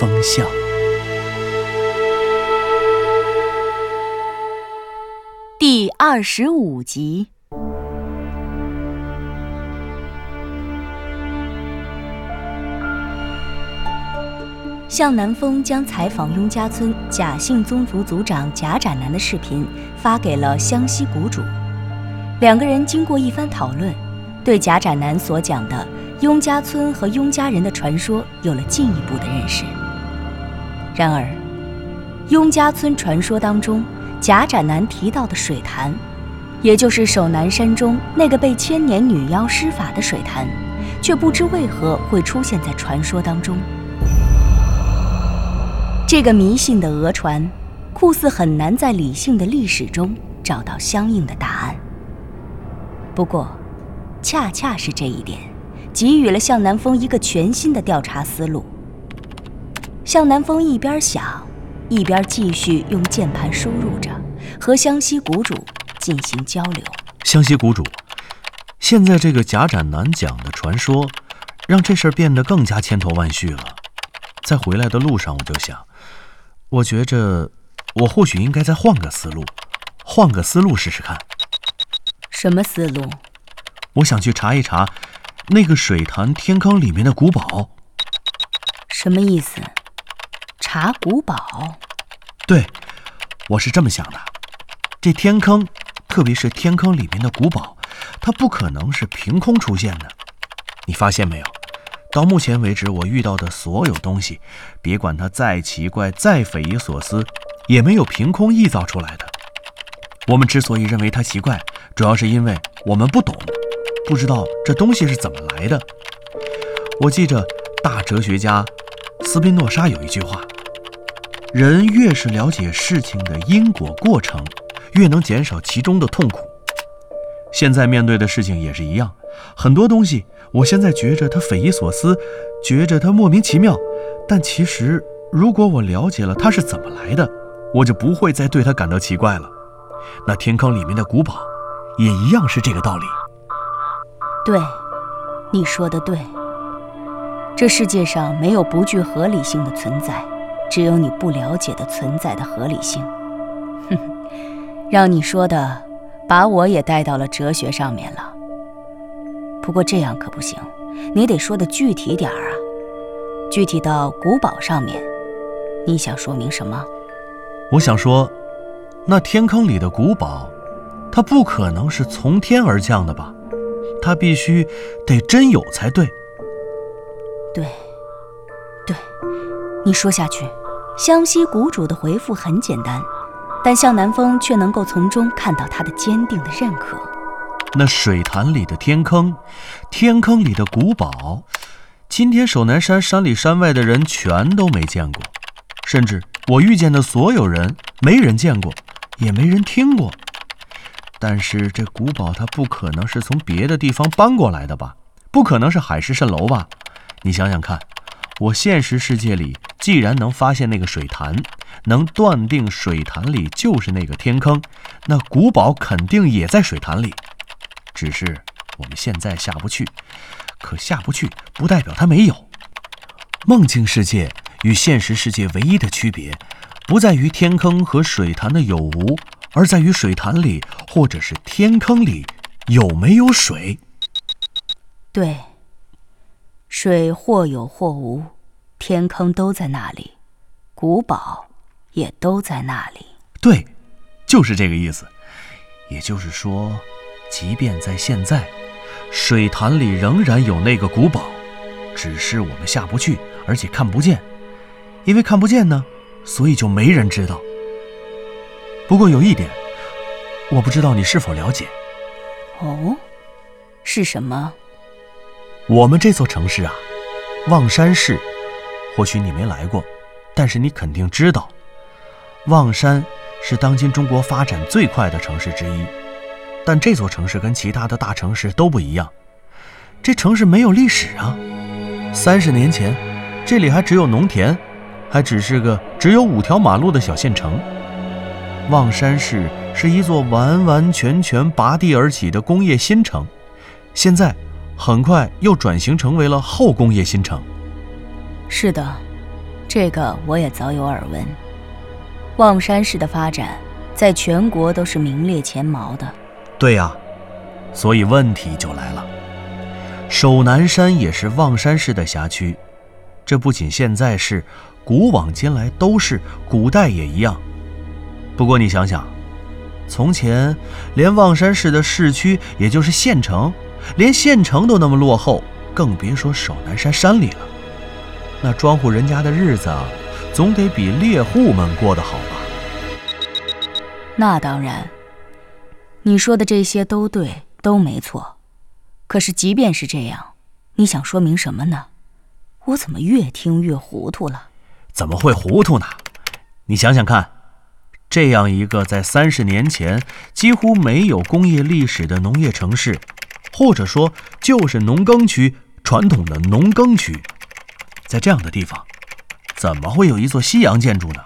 风向》。第二十五集。向南风将采访雍家村贾姓宗族族长贾展南的视频发给了湘西谷主，两个人经过一番讨论，对贾展南所讲的雍家村和雍家人的传说有了进一步的认识。然而，雍家村传说当中，贾展南提到的水潭，也就是守南山中那个被千年女妖施法的水潭，却不知为何会出现在传说当中。这个迷信的讹传，酷似很难在理性的历史中找到相应的答案。不过，恰恰是这一点，给予了向南风一个全新的调查思路。向南风一边想，一边继续用键盘输入着，和湘西谷主进行交流。湘西谷主，现在这个贾展南讲的传说，让这事儿变得更加千头万绪了。在回来的路上，我就想，我觉着我或许应该再换个思路，换个思路试试看。什么思路？我想去查一查那个水潭天坑里面的古堡。什么意思？查古堡？对，我是这么想的。这天坑，特别是天坑里面的古堡，它不可能是凭空出现的。你发现没有？到目前为止，我遇到的所有东西，别管它再奇怪、再匪夷所思，也没有凭空臆造出来的。我们之所以认为它奇怪，主要是因为我们不懂，不知道这东西是怎么来的。我记着大哲学家斯宾诺莎有一句话。人越是了解事情的因果过程，越能减少其中的痛苦。现在面对的事情也是一样，很多东西我现在觉着它匪夷所思，觉着它莫名其妙，但其实如果我了解了它是怎么来的，我就不会再对它感到奇怪了。那天坑里面的古堡，也一样是这个道理。对，你说的对。这世界上没有不具合理性的存在。只有你不了解的存在的合理性，哼哼，让你说的，把我也带到了哲学上面了。不过这样可不行，你得说的具体点儿啊，具体到古堡上面。你想说明什么？我想说，那天坑里的古堡，它不可能是从天而降的吧？它必须得真有才对。对，对，你说下去。湘西谷主的回复很简单，但向南风却能够从中看到他的坚定的认可。那水潭里的天坑，天坑里的古堡，今天守南山山里山外的人全都没见过，甚至我遇见的所有人，没人见过，也没人听过。但是这古堡它不可能是从别的地方搬过来的吧？不可能是海市蜃楼吧？你想想看。我现实世界里，既然能发现那个水潭，能断定水潭里就是那个天坑，那古堡肯定也在水潭里。只是我们现在下不去，可下不去不代表它没有。梦境世界与现实世界唯一的区别，不在于天坑和水潭的有无，而在于水潭里或者是天坑里有没有水。对。水或有或无，天坑都在那里，古堡也都在那里。对，就是这个意思。也就是说，即便在现在，水潭里仍然有那个古堡，只是我们下不去，而且看不见。因为看不见呢，所以就没人知道。不过有一点，我不知道你是否了解。哦，是什么？我们这座城市啊，望山市，或许你没来过，但是你肯定知道，望山是当今中国发展最快的城市之一。但这座城市跟其他的大城市都不一样，这城市没有历史啊。三十年前，这里还只有农田，还只是个只有五条马路的小县城。望山市是一座完完全全拔地而起的工业新城，现在很快又转型成为了后工业新城。是的，这个我也早有耳闻。望山市的发展在全国都是名列前茅的。对呀，所以问题就来了。首南山也是望山市的辖区，这不仅现在是，古往今来都是，古代也一样。不过你想想，从前连望山市的市区，也就是县城，连县城都那么落后，更别说守南山山里了。那庄户人家的日子，总得比猎户们过得好吧？那当然，你说的这些都对，都没错。可是即便是这样，你想说明什么呢？我怎么越听越糊涂了？怎么会糊涂呢？你想想看，这样一个在三十年前几乎没有工业历史的农业城市，或者说就是农耕区，传统的农耕区。在这样的地方，怎么会有一座西洋建筑呢？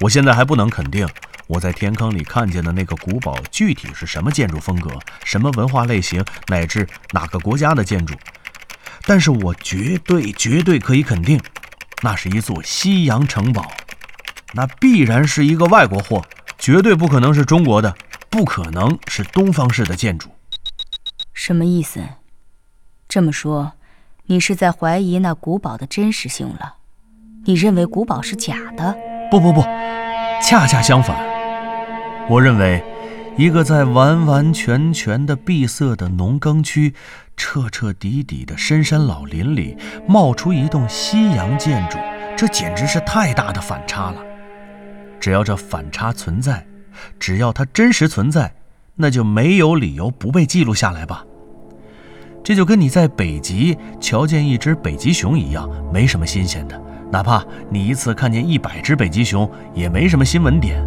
我现在还不能肯定我在天坑里看见的那个古堡具体是什么建筑风格、什么文化类型，乃至哪个国家的建筑。但是我绝对绝对可以肯定，那是一座西洋城堡，那必然是一个外国货，绝对不可能是中国的，不可能是东方式的建筑。什么意思？这么说？你是在怀疑那古堡的真实性了？你认为古堡是假的？不不不，恰恰相反。我认为，一个在完完全全的闭塞的农耕区、彻彻底底的深山老林里冒出一栋西洋建筑，这简直是太大的反差了。只要这反差存在，只要它真实存在，那就没有理由不被记录下来吧。这就跟你在北极瞧见一只北极熊一样，没什么新鲜的。哪怕你一次看见一百只北极熊，也没什么新闻点。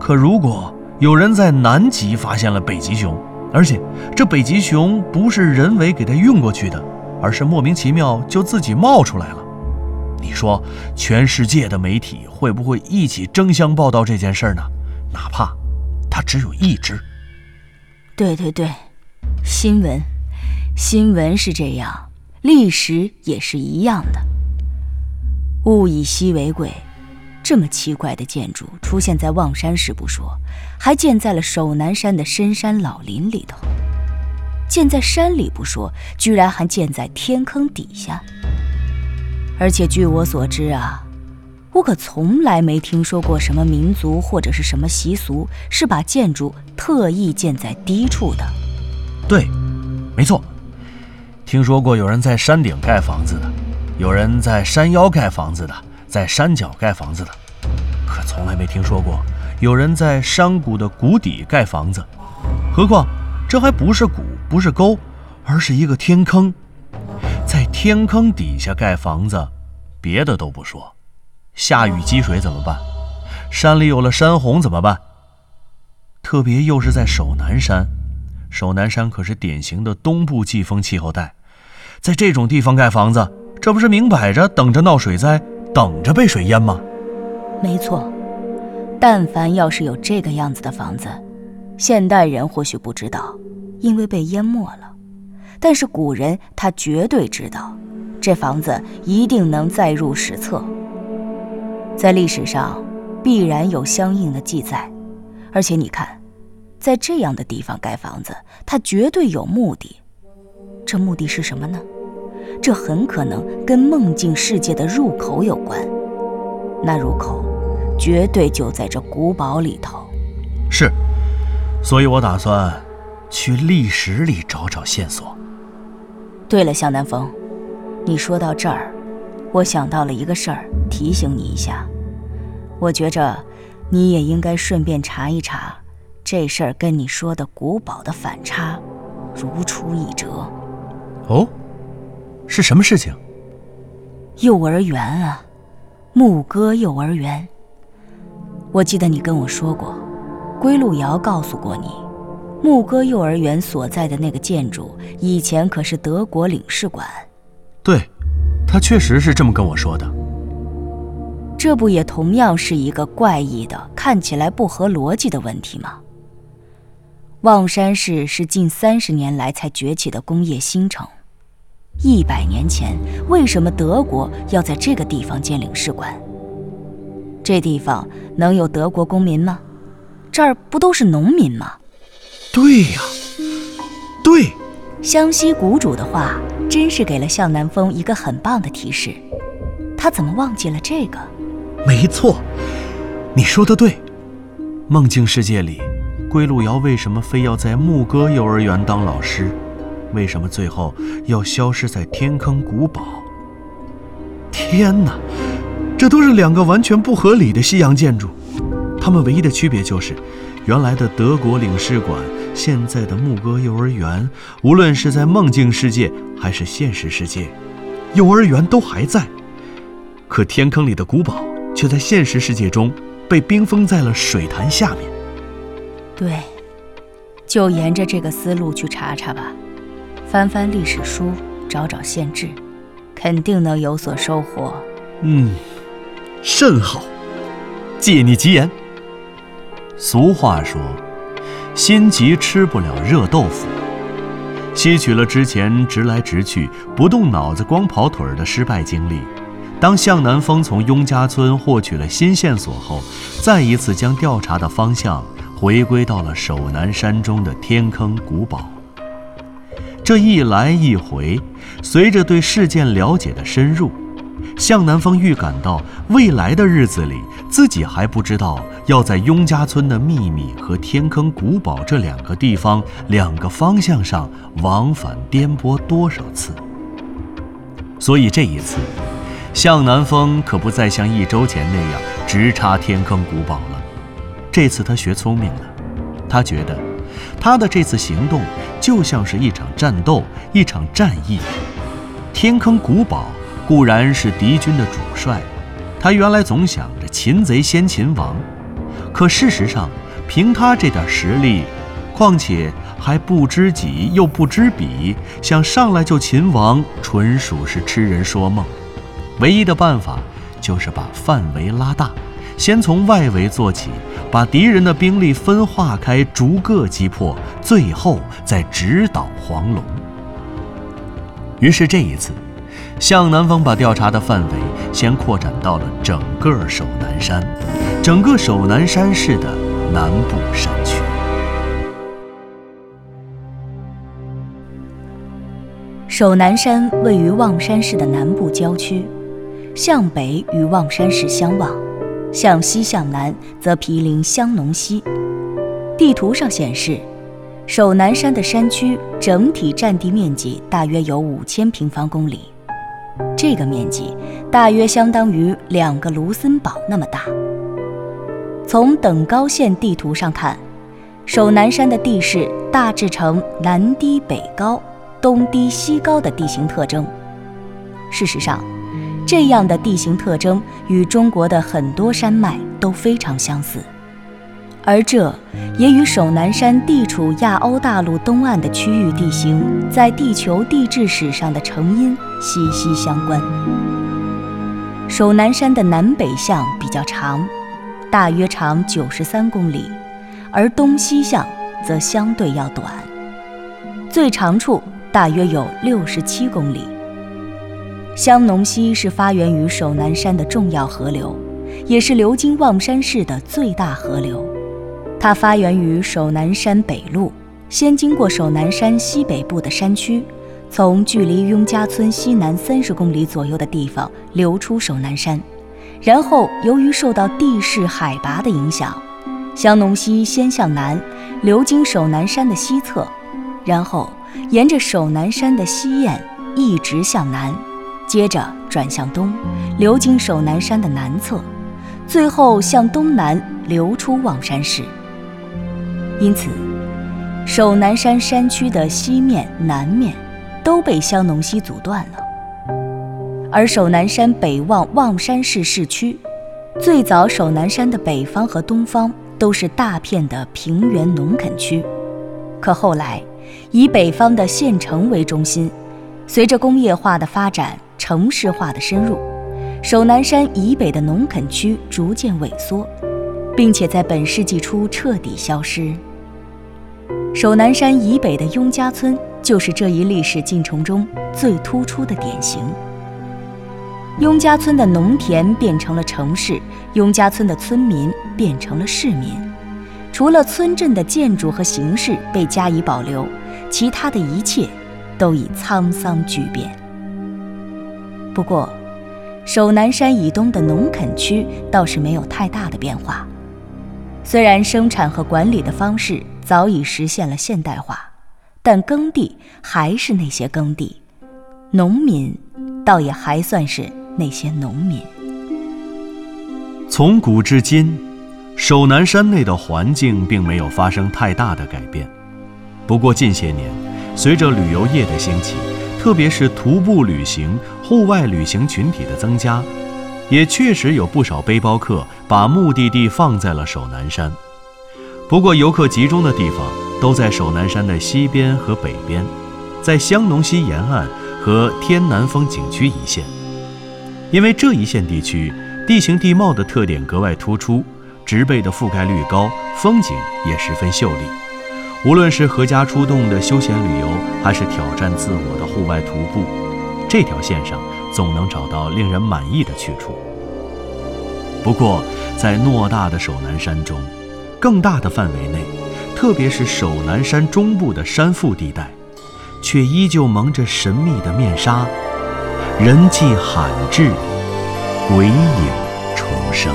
可如果有人在南极发现了北极熊，而且这北极熊不是人为给它运过去的，而是莫名其妙就自己冒出来了，你说全世界的媒体会不会一起争相报道这件事呢？哪怕它只有一只。对对对，新闻。新闻是这样，历史也是一样的。物以稀为贵，这么奇怪的建筑出现在望山市不说，还建在了首南山的深山老林里头。建在山里不说，居然还建在天坑底下。而且据我所知啊，我可从来没听说过什么民族或者是什么习俗是把建筑特意建在低处的。对，没错。听说过有人在山顶盖房子的，有人在山腰盖房子的，在山脚盖房子的，可从来没听说过有人在山谷的谷底盖房子。何况这还不是谷，不是沟，而是一个天坑。在天坑底下盖房子，别的都不说，下雨积水怎么办？山里有了山洪怎么办？特别又是在首南山，首南山可是典型的东部季风气候带。在这种地方盖房子，这不是明摆着等着闹水灾，等着被水淹吗？没错，但凡要是有这个样子的房子，现代人或许不知道，因为被淹没了；但是古人他绝对知道，这房子一定能载入史册，在历史上必然有相应的记载。而且你看，在这样的地方盖房子，他绝对有目的。这目的是什么呢？这很可能跟梦境世界的入口有关。那入口绝对就在这古堡里头。是，所以我打算去历史里找找线索。对了，向南风，你说到这儿，我想到了一个事儿，提醒你一下。我觉着你也应该顺便查一查，这事儿跟你说的古堡的反差如出一辙。哦，是什么事情？幼儿园啊，牧歌幼儿园。我记得你跟我说过，归路遥告诉过你，牧歌幼儿园所在的那个建筑以前可是德国领事馆。对，他确实是这么跟我说的。这不也同样是一个怪异的、看起来不合逻辑的问题吗？望山市是近三十年来才崛起的工业新城，一百年前为什么德国要在这个地方建领事馆？这地方能有德国公民吗？这儿不都是农民吗？对呀，对。湘西谷主的话真是给了向南风一个很棒的提示。他怎么忘记了这个？没错，你说的对。梦境世界里，归路遥为什么非要在牧歌幼儿园当老师？为什么最后要消失在天坑古堡？天哪！这都是两个完全不合理的西洋建筑，它们唯一的区别就是，原来的德国领事馆，现在的牧歌幼儿园，无论是在梦境世界还是现实世界，幼儿园都还在。可天坑里的古堡却在现实世界中被冰封在了水潭下面。对，就沿着这个思路去查查吧，翻翻历史书，找找县志，肯定能有所收获。嗯。甚好，借你吉言。俗话说：“心急吃不了热豆腐。”吸取了之前直来直去、不动脑子光跑腿儿的失败经历，当向南风从雍家村获取了新线索后，再一次将调查的方向回归到了守南山中的天坑古堡。这一来一回，随着对事件了解的深入。向南风预感到，未来的日子里，自己还不知道要在雍家村的秘密和天坑古堡这两个地方、两个方向上往返颠簸多少次。所以这一次，向南风可不再像一周前那样直插天坑古堡了。这次他学聪明了，他觉得，他的这次行动就像是一场战斗，一场战役。天坑古堡。固然是敌军的主帅，他原来总想着擒贼先擒王，可事实上，凭他这点实力，况且还不知己又不知彼，想上来就擒王，纯属是痴人说梦。唯一的办法就是把范围拉大，先从外围做起，把敌人的兵力分化开，逐个击破，最后再直捣黄龙。于是这一次。向南风把调查的范围先扩展到了整个守南山，整个守南山市的南部山区。守南山位于望山市的南部郊区，向北与望山市相望，向西向南则毗邻香农溪。地图上显示，首南山的山区整体占地面积大约有五千平方公里。这个面积大约相当于两个卢森堡那么大。从等高线地图上看，首南山的地势大致呈南低北高、东低西高的地形特征。事实上，这样的地形特征与中国的很多山脉都非常相似。而这也与首南山地处亚欧大陆东岸的区域地形在地球地质史上的成因息息相关。首南山的南北向比较长，大约长九十三公里，而东西向则相对要短，最长处大约有六十七公里。香农溪是发源于首南山的重要河流，也是流经望山市的最大河流。它发源于首南山北麓，先经过首南山西北部的山区，从距离雍家村西南三十公里左右的地方流出首南山，然后由于受到地势海拔的影响，香农溪先向南流经首南山的西侧，然后沿着首南山的西堰一直向南，接着转向东，流经守南山的南侧，最后向东南流出望山市。因此，守南山山区的西面、南面都被香农溪阻断了。而首南山北望望山市市区。最早，首南山的北方和东方都是大片的平原农垦区，可后来，以北方的县城为中心，随着工业化的发展、城市化的深入，首南山以北的农垦区逐渐萎缩，并且在本世纪初彻底消失。首南山以北的雍家村就是这一历史进程中最突出的典型。雍家村的农田变成了城市，雍家村的村民变成了市民。除了村镇的建筑和形式被加以保留，其他的一切都已沧桑巨变。不过，首南山以东的农垦区倒是没有太大的变化。虽然生产和管理的方式早已实现了现代化，但耕地还是那些耕地，农民倒也还算是。那些农民，从古至今，首南山内的环境并没有发生太大的改变。不过近些年，随着旅游业的兴起，特别是徒步旅行、户外旅行群体的增加，也确实有不少背包客把目的地放在了首南山。不过，游客集中的地方都在首南山的西边和北边，在香农溪沿岸和天南峰景区一线。因为这一线地区地形地貌的特点格外突出，植被的覆盖率高，风景也十分秀丽。无论是合家出动的休闲旅游，还是挑战自我的户外徒步，这条线上总能找到令人满意的去处。不过，在偌大的首南山中，更大的范围内，特别是首南山中部的山腹地带，却依旧蒙着神秘的面纱。人迹罕至，鬼影重生。